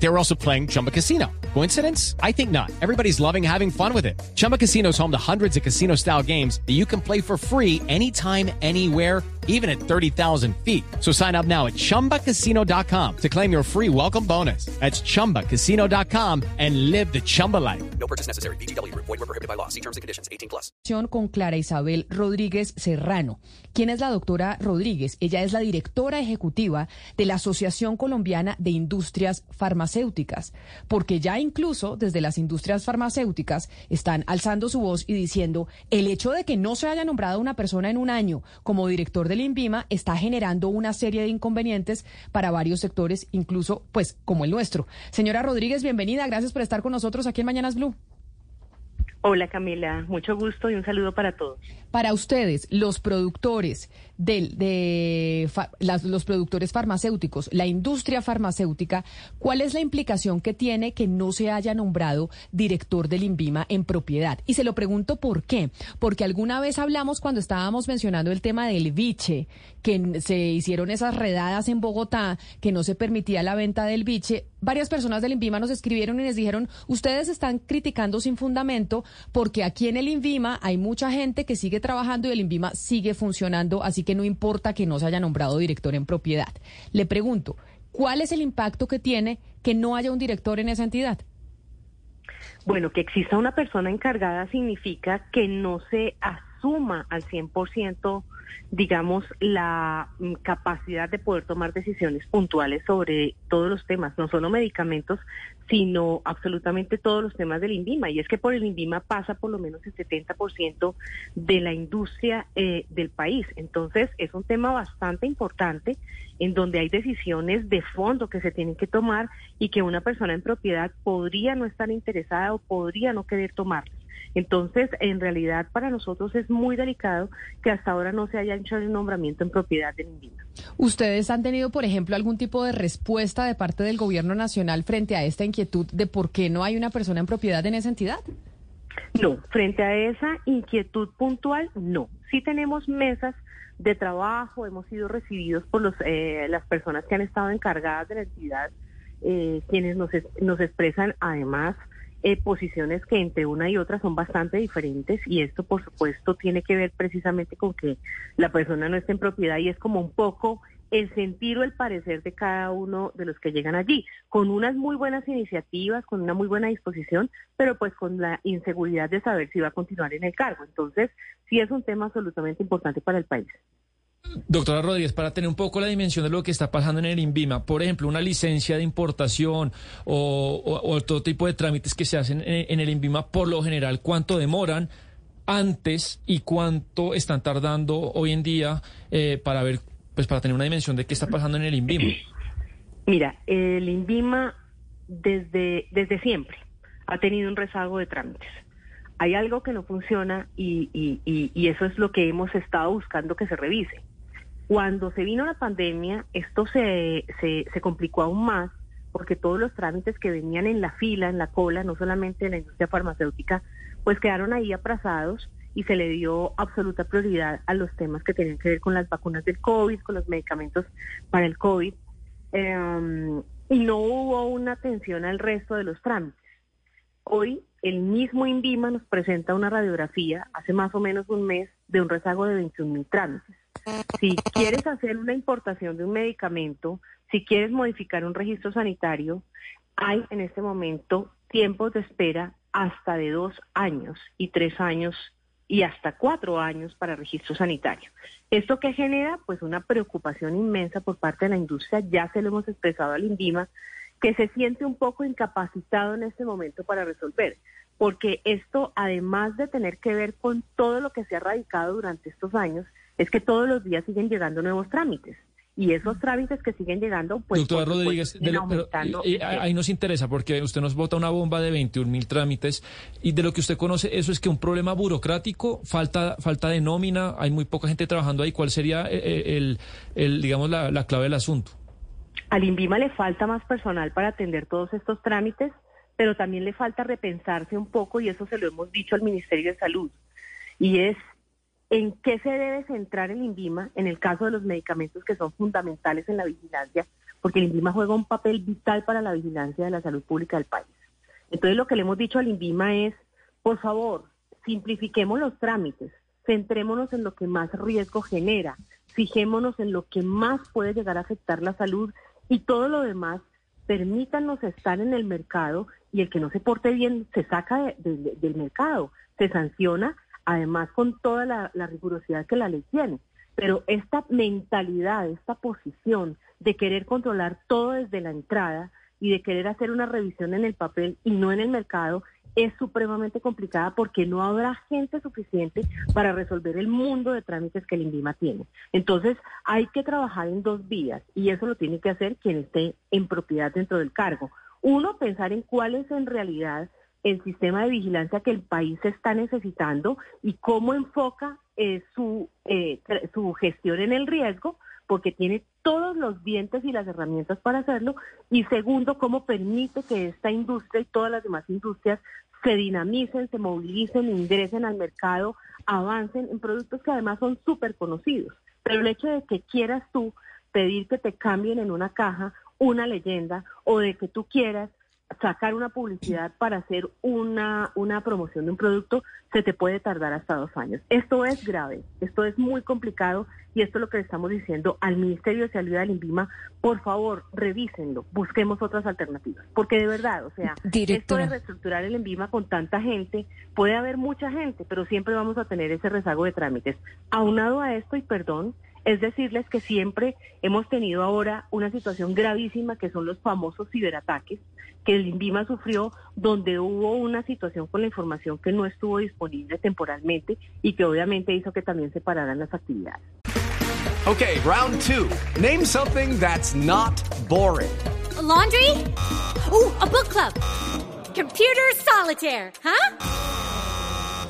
They were also playing Chumba Casino. Coincidence? I think not. Everybody's loving having fun with it. Chumba Casino is home to hundreds of casino style games that you can play for free anytime, anywhere, even at 30,000 feet. So sign up now at chumbacasino.com to claim your free welcome bonus. That's chumbacasino.com and live the Chumba life. No purchase necessary. BGW. Void were prohibited by law. See terms and conditions. 18 plus. Con Clara Isabel Rodríguez Serrano. ¿Quién es la doctora Rodríguez? Ella es la directora ejecutiva de la Asociación Colombiana de Industrias Farmacéuticas, porque ya incluso desde las industrias farmacéuticas están alzando su voz y diciendo el hecho de que no se haya nombrado una persona en un año como director del INVIMA está generando una serie de inconvenientes para varios sectores, incluso pues como el nuestro. Señora Rodríguez, bienvenida, gracias por estar con nosotros aquí en Mañanas Blue. Hola Camila, mucho gusto y un saludo para todos. Para ustedes, los productores del, de las, los productores farmacéuticos, la industria farmacéutica, ¿cuál es la implicación que tiene que no se haya nombrado director del INVIMA en propiedad? Y se lo pregunto por qué. Porque alguna vez hablamos cuando estábamos mencionando el tema del biche, que se hicieron esas redadas en Bogotá, que no se permitía la venta del biche. Varias personas del INVIMA nos escribieron y les dijeron, ustedes están criticando sin fundamento porque aquí en el INVIMA hay mucha gente que sigue trabajando y el INVIMA sigue funcionando, así que no importa que no se haya nombrado director en propiedad. Le pregunto, ¿cuál es el impacto que tiene que no haya un director en esa entidad? Bueno, que exista una persona encargada significa que no se asuma al 100% digamos, la mm, capacidad de poder tomar decisiones puntuales sobre todos los temas, no solo medicamentos, sino absolutamente todos los temas del INVIMA. Y es que por el INVIMA pasa por lo menos el 70% de la industria eh, del país. Entonces, es un tema bastante importante en donde hay decisiones de fondo que se tienen que tomar y que una persona en propiedad podría no estar interesada o podría no querer tomarlas. Entonces, en realidad, para nosotros es muy delicado que hasta ahora no se haya hecho el nombramiento en propiedad del INVIMA. ¿Ustedes han tenido, por ejemplo, algún tipo de respuesta de parte del gobierno nacional frente a esta inquietud de por qué no hay una persona en propiedad en esa entidad? No, frente a esa inquietud puntual, no. Sí tenemos mesas de trabajo, hemos sido recibidos por los, eh, las personas que han estado encargadas de la entidad, eh, quienes nos, nos expresan además eh, posiciones que entre una y otra son bastante diferentes y esto por supuesto tiene que ver precisamente con que la persona no esté en propiedad y es como un poco el sentir o el parecer de cada uno de los que llegan allí, con unas muy buenas iniciativas, con una muy buena disposición, pero pues con la inseguridad de saber si va a continuar en el cargo. Entonces, sí es un tema absolutamente importante para el país. Doctora Rodríguez, para tener un poco la dimensión de lo que está pasando en el INVIMA, por ejemplo, una licencia de importación o, otro tipo de trámites que se hacen en, el INVIMA, por lo general, ¿cuánto demoran antes y cuánto están tardando hoy en día eh, para ver, pues para tener una dimensión de qué está pasando en el INVIMA? Mira, el INVIMA desde, desde siempre ha tenido un rezago de trámites hay algo que no funciona y, y, eso es lo que hemos estado buscando que se revise. Cuando se vino la pandemia, esto se, se, complicó aún más porque todos los trámites que venían en la fila, en la cola, no solamente en la industria farmacéutica, pues quedaron ahí aprazados y se le dio absoluta prioridad a los temas que tenían que ver con las vacunas del COVID, con los medicamentos para el COVID, em, y no hubo una atención al resto de los trámites. Hoy el mismo INVIMA nos presenta una radiografía hace más o menos un mes de un rezago de 21 mil trámites. Si quieres hacer una importación de un medicamento, si quieres modificar un registro sanitario, hay en este momento tiempos de espera hasta de dos años y tres años y hasta cuatro años para registro sanitario. ¿Esto que genera? Pues una preocupación inmensa por parte de la industria, ya se lo hemos expresado al INVIMA, que se siente un poco incapacitado en este momento para resolver porque esto, además de tener que ver con todo lo que se ha radicado durante estos años, es que todos los días siguen llegando nuevos trámites. Y esos trámites que siguen llegando, pues... Doctora Rodríguez, ahí nos interesa porque usted nos vota una bomba de 21 mil trámites y de lo que usted conoce, eso es que un problema burocrático, falta falta de nómina, hay muy poca gente trabajando ahí. ¿Cuál sería eh, eh, el, el, digamos, la, la clave del asunto? Al INVIMA le falta más personal para atender todos estos trámites pero también le falta repensarse un poco, y eso se lo hemos dicho al Ministerio de Salud. y es en qué se debe centrar el INVIMA en el caso de los medicamentos que son fundamentales en la vigilancia, porque el INVIMA juega un papel vital para la vigilancia de la salud pública del país. Entonces lo que le hemos dicho al INVIMA es, por favor, simplifiquemos los trámites, centrémonos en lo que más riesgo genera, fijémonos en lo que más puede llegar a afectar la salud y todo lo demás, permítanos estar en el mercado y el que no se porte bien se saca del mercado, se sanciona, además con toda la, rigurosidad que la ley tiene. Pero esta mentalidad, esta posición de querer controlar todo desde la entrada y de querer hacer una revisión en el papel y no en el mercado es supremamente complicada porque no habrá gente suficiente para resolver el mundo de trámites que el INVIMA tiene. Entonces, hay que trabajar en dos vías y eso lo tiene que hacer quien esté en propiedad dentro del cargo. Uno, pensar en cuál es en realidad el sistema de vigilancia que el país está necesitando y cómo enfoca eh, su, eh, su gestión en el riesgo, porque tiene todos los dientes y las herramientas para hacerlo. Y segundo, cómo permite que esta industria y todas las demás industrias se dinamicen, se movilicen, ingresen al mercado, avancen en productos que además son súper conocidos. Pero el hecho de que quieras tú pedir que te cambien en una caja una leyenda o de que tú quieras sacar una publicidad para hacer una, una promoción de un producto se te puede tardar hasta dos años. Esto es grave, esto es muy complicado y esto es lo que le estamos diciendo al Ministerio de Salud del INVIMA. Por favor, revísenlo, busquemos otras alternativas. Porque de verdad, o sea, esto de reestructurar el INVIMA con tanta gente, puede haber mucha gente, pero siempre vamos a tener ese rezago de trámites. Aunado a esto, y perdón, es decirles que siempre hemos tenido ahora una situación gravísima que son los famosos ciberataques que el INVIMA sufrió, donde hubo una situación con la información que no estuvo disponible temporalmente y que obviamente hizo que también se pararan las actividades. Okay, round two. Name something that's not boring. laundry? Oh, a book club. Computer solitaire, huh?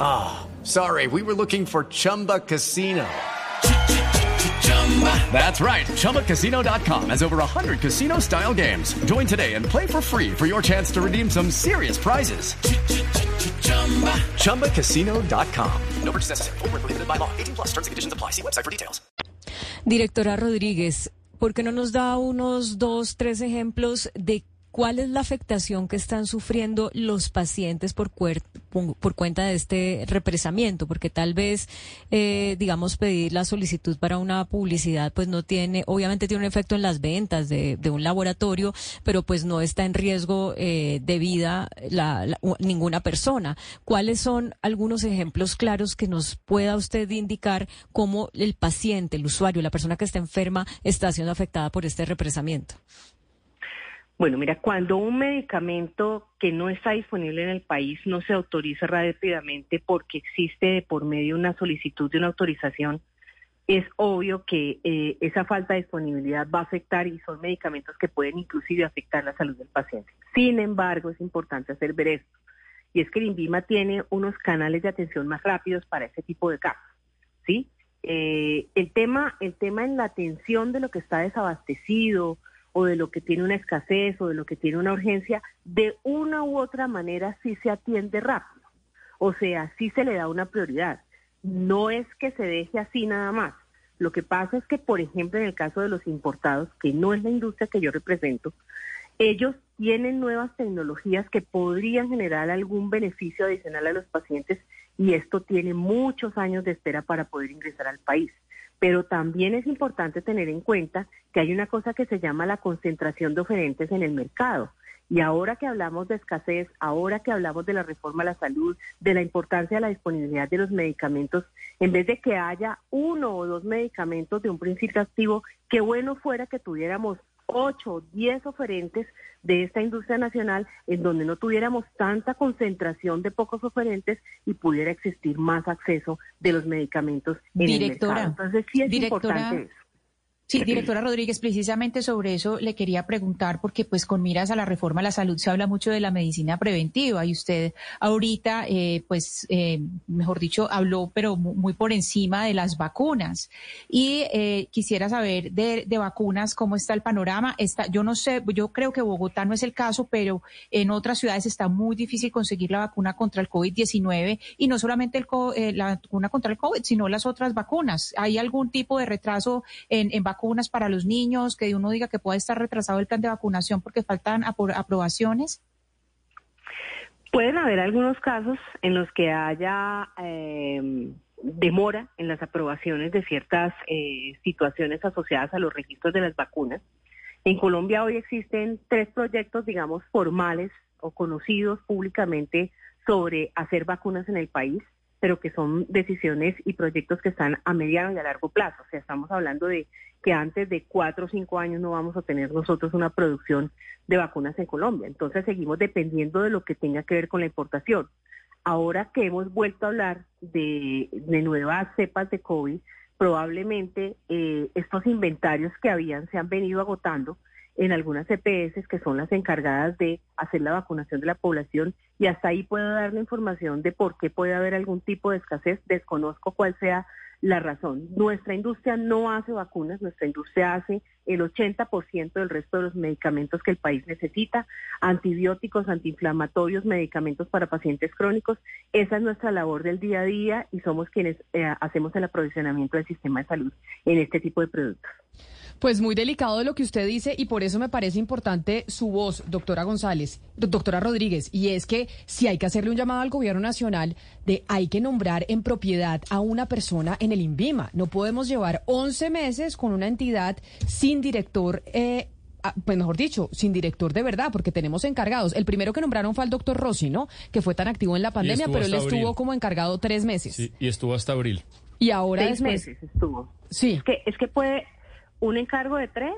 Ah, sorry, we were looking for Chumba Casino. That's right. ChumbaCasino.com has over 100 casino style games. Join today and play for free for your chance to redeem some serious prizes. ChumbaCasino.com. No purchase necessary. Prohibited by law. 18 plus terms and conditions apply. See website for details. Directora Rodríguez, ¿por qué no nos da unos dos, tres ejemplos de ¿Cuál es la afectación que están sufriendo los pacientes por, por cuenta de este represamiento? Porque tal vez, eh, digamos, pedir la solicitud para una publicidad, pues no tiene, obviamente tiene un efecto en las ventas de, un laboratorio, pero pues no está en riesgo eh, de vida ninguna persona. ¿Cuáles son algunos ejemplos claros que nos pueda usted indicar cómo el paciente, el usuario, la persona que está enferma, está siendo afectada por este represamiento? Bueno, mira, cuando un medicamento que no está disponible en el país no se autoriza rápidamente porque existe de por medio una solicitud de una autorización, es obvio que eh, esa falta de disponibilidad va a afectar y son medicamentos que pueden inclusive afectar la salud del paciente. Sin embargo, es importante hacer ver esto, y es que el INVIMA tiene unos canales de atención más rápidos para ese tipo de casos, ¿sí? Eh, el tema, el tema en la atención de lo que está desabastecido, o de lo que tiene una escasez o de lo que tiene una urgencia, de una u otra manera sí se atiende rápido. O sea, sí se le da una prioridad. No es que se deje así nada más. Lo que pasa es que, por ejemplo, en el caso de los importados, que no es la industria que yo represento, ellos tienen nuevas tecnologías que podrían generar algún beneficio adicional a los pacientes y esto tiene muchos años de espera para poder ingresar al país. Pero también es importante tener en cuenta que hay una cosa que se llama la concentración de oferentes en el mercado. Y ahora que hablamos de escasez, ahora que hablamos de la reforma a la salud, de la importancia de la disponibilidad de los medicamentos, en vez de que haya uno o dos medicamentos de un principio activo, qué bueno fuera que tuviéramos ocho o diez oferentes de esta industria nacional en donde no tuviéramos tanta concentración de pocos oferentes y pudiera existir más acceso de los medicamentos en el mercado. Entonces sí es importante eso. Sí, directora Rodríguez, precisamente sobre eso le quería preguntar, porque pues con miras a la reforma a la salud se habla mucho de la medicina preventiva y usted ahorita, eh, pues, eh, mejor dicho, habló, pero muy por encima de las vacunas. Y eh, quisiera saber de, vacunas cómo está el panorama. Está, yo no sé, yo creo que Bogotá no es el caso, pero en otras ciudades está muy difícil conseguir la vacuna contra el COVID-19 y no solamente el, la vacuna contra el COVID, sino las otras vacunas. ¿Hay algún tipo de retraso en vacunas? Vacunas para los niños, que uno diga que puede estar retrasado el plan de vacunación porque faltan aprobaciones? Pueden haber algunos casos en los que haya eh, demora en las aprobaciones de ciertas eh, situaciones asociadas a los registros de las vacunas. En Colombia hoy existen tres proyectos, digamos, formales o conocidos públicamente sobre hacer vacunas en el país pero que son decisiones y proyectos que están a mediano y a largo plazo. O sea, estamos hablando de que antes de cuatro o cinco años no vamos a tener nosotros una producción de vacunas en Colombia. Entonces seguimos dependiendo de lo que tenga que ver con la importación. Ahora que hemos vuelto a hablar de, nuevas cepas de COVID, probablemente eh, estos inventarios que habían se han venido agotando en algunas EPS que son las encargadas de hacer la vacunación de la población y hasta ahí puedo dar la información de por qué puede haber algún tipo de escasez. Desconozco cuál sea la razón. Nuestra industria no hace vacunas, nuestra industria hace el 80% del resto de los medicamentos que el país necesita, antibióticos, antiinflamatorios, medicamentos para pacientes crónicos. Esa es nuestra labor del día a día y somos quienes eh, hacemos el aprovisionamiento del sistema de salud en este tipo de productos. Pues muy delicado lo que usted dice y por eso me parece importante su voz, doctora González, doctora Rodríguez, y es que si hay que hacerle un llamado al gobierno nacional de hay que nombrar en propiedad a una persona en el INVIMA. No podemos llevar 11 meses con una entidad sin director. Eh, pues mejor dicho, sin director de verdad, porque tenemos encargados. El primero que nombraron fue el doctor Rossi, ¿no? Que fue tan activo en la pandemia, pero él estuvo como encargado tres meses. Sí, y estuvo hasta abril. Y ahora Seis meses estuvo. Sí. Es que, es que puede, un encargo de tres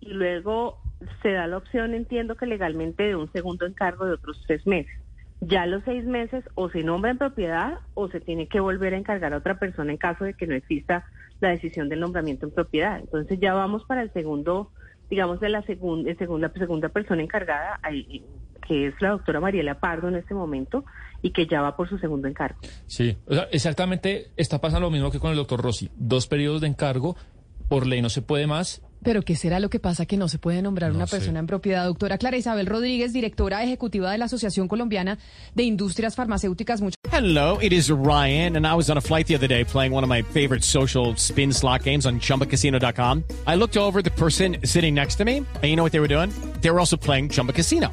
y luego se da la opción, entiendo que legalmente, de un segundo encargo de otros tres meses. Ya los seis meses o se nombra en propiedad o se tiene que volver a encargar a otra persona en caso de que no exista la decisión del nombramiento en propiedad. Entonces ya vamos para el segundo, digamos, de la segunda, segunda, segunda persona encargada, que es la doctora Mariela Pardo en este momento y que ya va por su segundo encargo. Sí, exactamente está pasando lo mismo que con el doctor Rossi. Dos periodos de encargo por ley no se puede más. Pero ¿qué será lo que pasa que no se puede nombrar una persona en propiedad? Doctora Clara Isabel Rodríguez, directora ejecutiva de la Asociación Colombiana de Industrias Farmacéuticas. Hello, it is Ryan, and I was on a flight the other day playing one of my favorite social spin slot games on ChumbaCasino.com. I looked over the person sitting next to me, and you know what they were doing? They were also playing Chumba Casino.